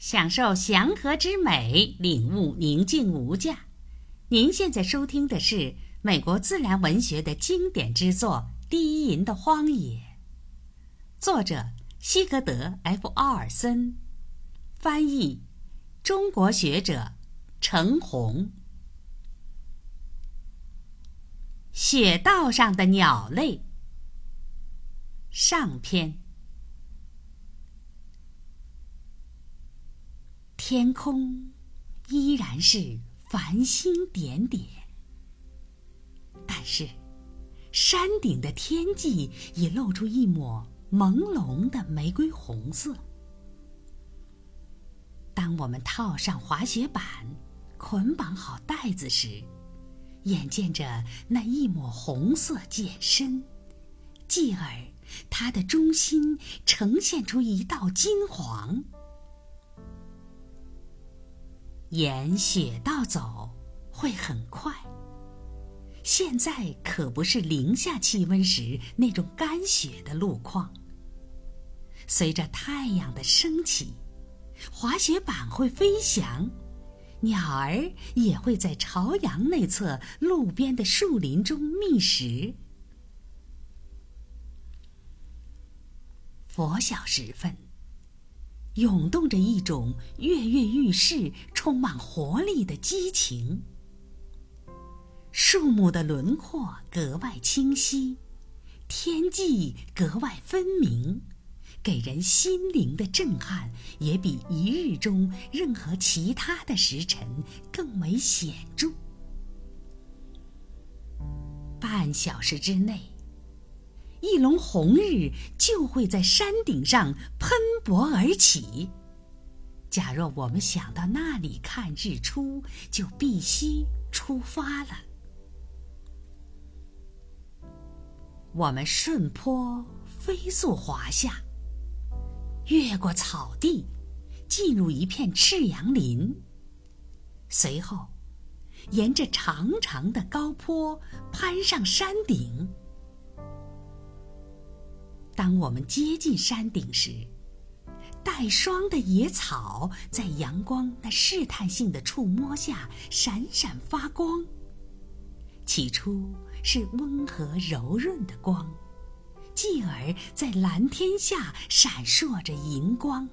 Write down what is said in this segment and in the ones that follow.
享受祥和之美，领悟宁静无价。您现在收听的是美国自然文学的经典之作《低吟的荒野》，作者西格德 ·F· 奥尔森，翻译中国学者程红。雪道上的鸟类，上篇。天空依然是繁星点点，但是山顶的天际已露出一抹朦胧的玫瑰红色。当我们套上滑雪板，捆绑好带子时，眼见着那一抹红色渐深，继而它的中心呈现出一道金黄。沿雪道走会很快。现在可不是零下气温时那种干雪的路况。随着太阳的升起，滑雪板会飞翔，鸟儿也会在朝阳那侧路边的树林中觅食。拂晓时分。涌动着一种跃跃欲试、充满活力的激情。树木的轮廓格外清晰，天际格外分明，给人心灵的震撼也比一日中任何其他的时辰更为显著。半小时之内。一轮红日就会在山顶上喷薄而起。假若我们想到那里看日出，就必须出发了。我们顺坡飞速滑下，越过草地，进入一片赤杨林。随后，沿着长长的高坡攀上山顶。当我们接近山顶时，带霜的野草在阳光那试探性的触摸下闪闪发光。起初是温和柔润的光，继而在蓝天下闪烁着银光。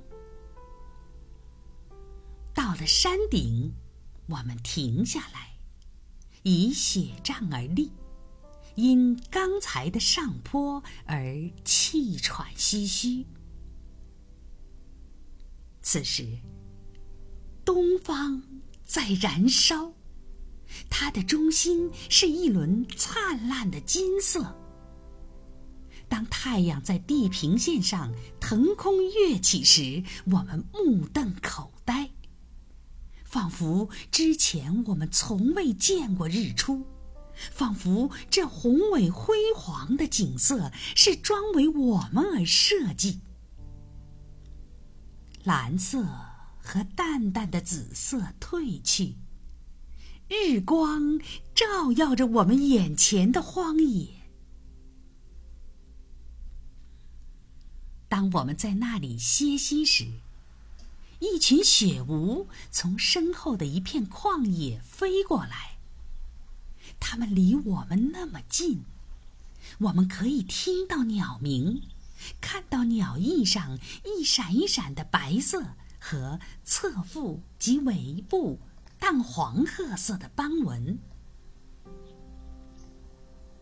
到了山顶，我们停下来，以雪杖而立。因刚才的上坡而气喘吁吁。此时，东方在燃烧，它的中心是一轮灿烂的金色。当太阳在地平线上腾空跃起时，我们目瞪口呆，仿佛之前我们从未见过日出。仿佛这宏伟辉煌的景色是专为我们而设计。蓝色和淡淡的紫色褪去，日光照耀着我们眼前的荒野。当我们在那里歇息时，一群雪鹯从身后的一片旷野飞过来。它们离我们那么近，我们可以听到鸟鸣，看到鸟翼上一闪一闪的白色和侧腹及尾部淡黄褐色的斑纹。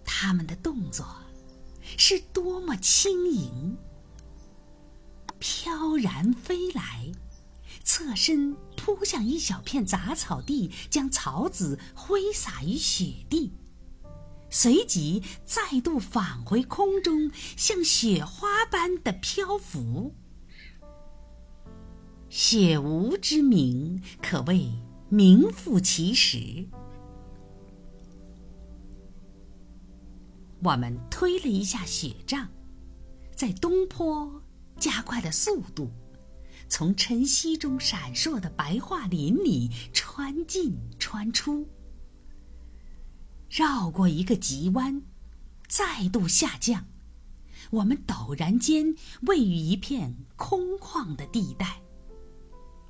它们的动作是多么轻盈，飘然飞来。侧身扑向一小片杂草地，将草籽挥洒于雪地，随即再度返回空中，像雪花般的漂浮。雪无之名可谓名副其实。我们推了一下雪杖，在东坡加快了速度。从晨曦中闪烁的白桦林里穿进穿出，绕过一个急弯，再度下降。我们陡然间位于一片空旷的地带，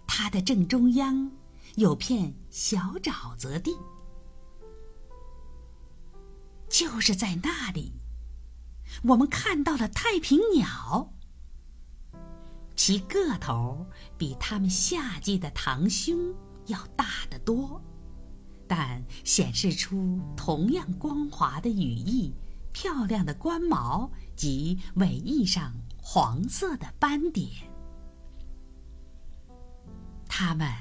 它的正中央有片小沼泽地，就是在那里，我们看到了太平鸟。其个头比他们夏季的堂兄要大得多，但显示出同样光滑的羽翼、漂亮的冠毛及尾翼上黄色的斑点。它们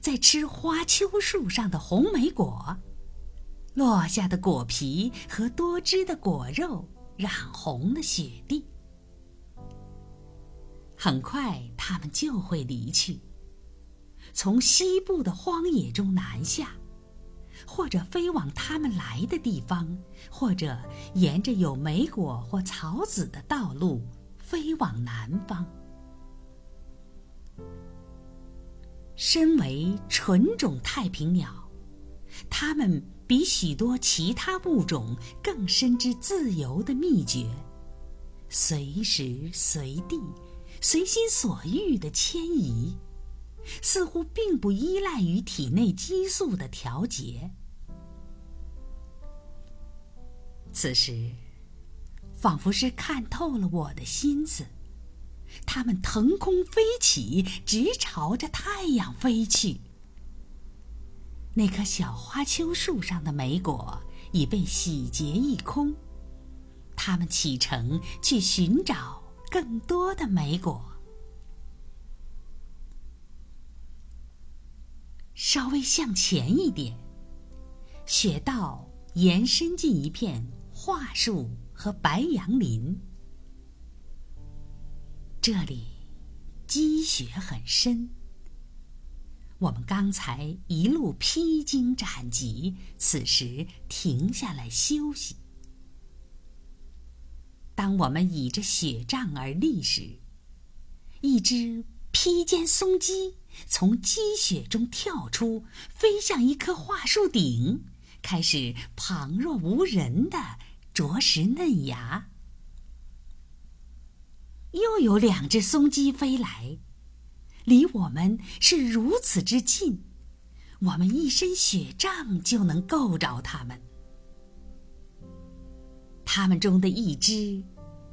在吃花楸树上的红莓果，落下的果皮和多汁的果肉染红了雪地。很快，它们就会离去，从西部的荒野中南下，或者飞往它们来的地方，或者沿着有莓果或草籽的道路飞往南方。身为纯种太平鸟，它们比许多其他物种更深知自由的秘诀，随时随地。随心所欲的迁移，似乎并不依赖于体内激素的调节。此时，仿佛是看透了我的心思，它们腾空飞起，直朝着太阳飞去。那棵小花楸树上的莓果已被洗劫一空，它们启程去寻找。更多的莓果。稍微向前一点，雪道延伸进一片桦树和白杨林。这里积雪很深。我们刚才一路披荆斩棘，此时停下来休息。当我们倚着雪杖而立时，一只披肩松鸡从积雪中跳出，飞向一棵桦树顶，开始旁若无人的啄食嫩芽。又有两只松鸡飞来，离我们是如此之近，我们一身雪杖就能够着它们。它们中的一只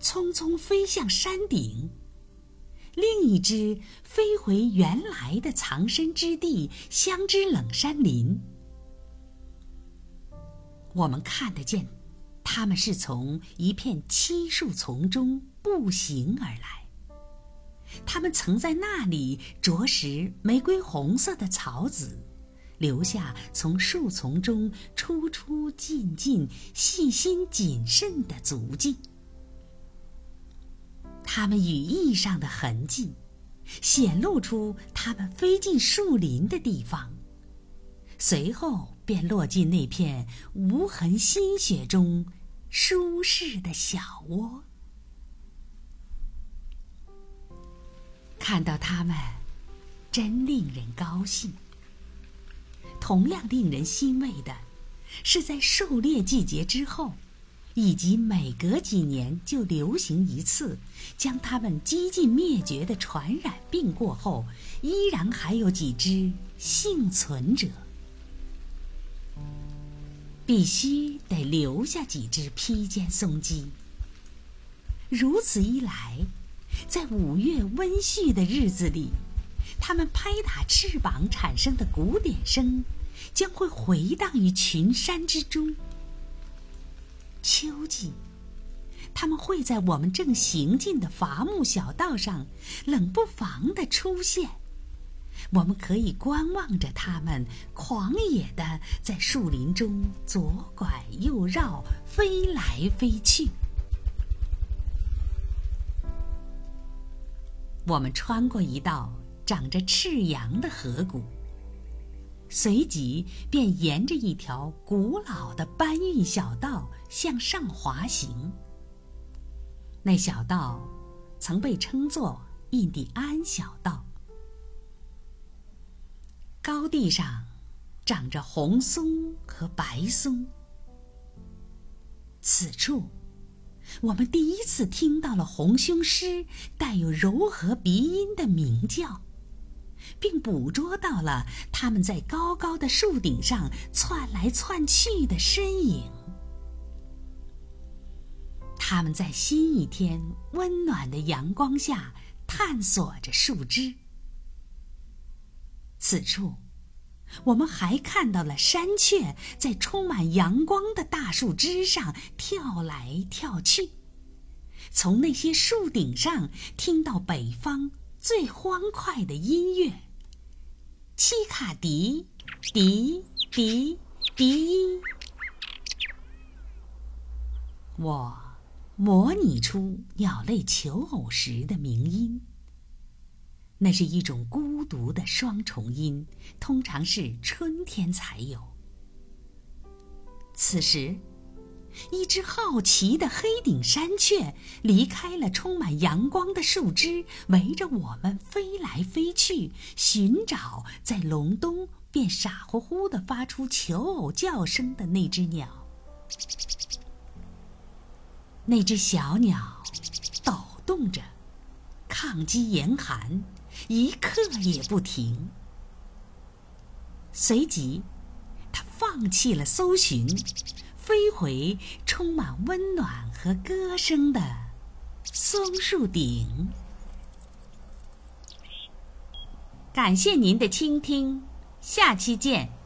匆匆飞向山顶，另一只飞回原来的藏身之地——香知冷山林。我们看得见，它们是从一片漆树丛中步行而来。它们曾在那里啄食玫瑰红色的草籽。留下从树丛中出出进进、细心谨慎的足迹。它们羽翼上的痕迹，显露出它们飞进树林的地方，随后便落进那片无痕新雪中舒适的小窝。看到它们，真令人高兴。同样令人欣慰的，是在狩猎季节之后，以及每隔几年就流行一次，将它们几近灭绝的传染病过后，依然还有几只幸存者。必须得留下几只披肩松鸡。如此一来，在五月温煦的日子里。它们拍打翅膀产生的鼓点声，将会回荡于群山之中。秋季，它们会在我们正行进的伐木小道上冷不防的出现。我们可以观望着它们狂野的在树林中左拐右绕，飞来飞去。我们穿过一道。长着赤杨的河谷，随即便沿着一条古老的搬运小道向上滑行。那小道曾被称作印第安小道。高地上长着红松和白松。此处，我们第一次听到了红胸狮带有柔和鼻音的鸣叫。并捕捉到了它们在高高的树顶上窜来窜去的身影。它们在新一天温暖的阳光下探索着树枝。此处，我们还看到了山雀在充满阳光的大树枝上跳来跳去，从那些树顶上听到北方最欢快的音乐——七卡迪，迪迪迪。我模拟出鸟类求偶时的鸣音。那是一种孤独的双重音，通常是春天才有。此时，一只好奇的黑顶山雀离开了充满阳光的树枝，围着我们飞来飞去，寻找在隆冬便傻乎乎地发出求偶叫声的那只鸟。那只小鸟抖动着，抗击严寒。一刻也不停。随即，它放弃了搜寻，飞回充满温暖和歌声的松树顶。感谢您的倾听，下期见。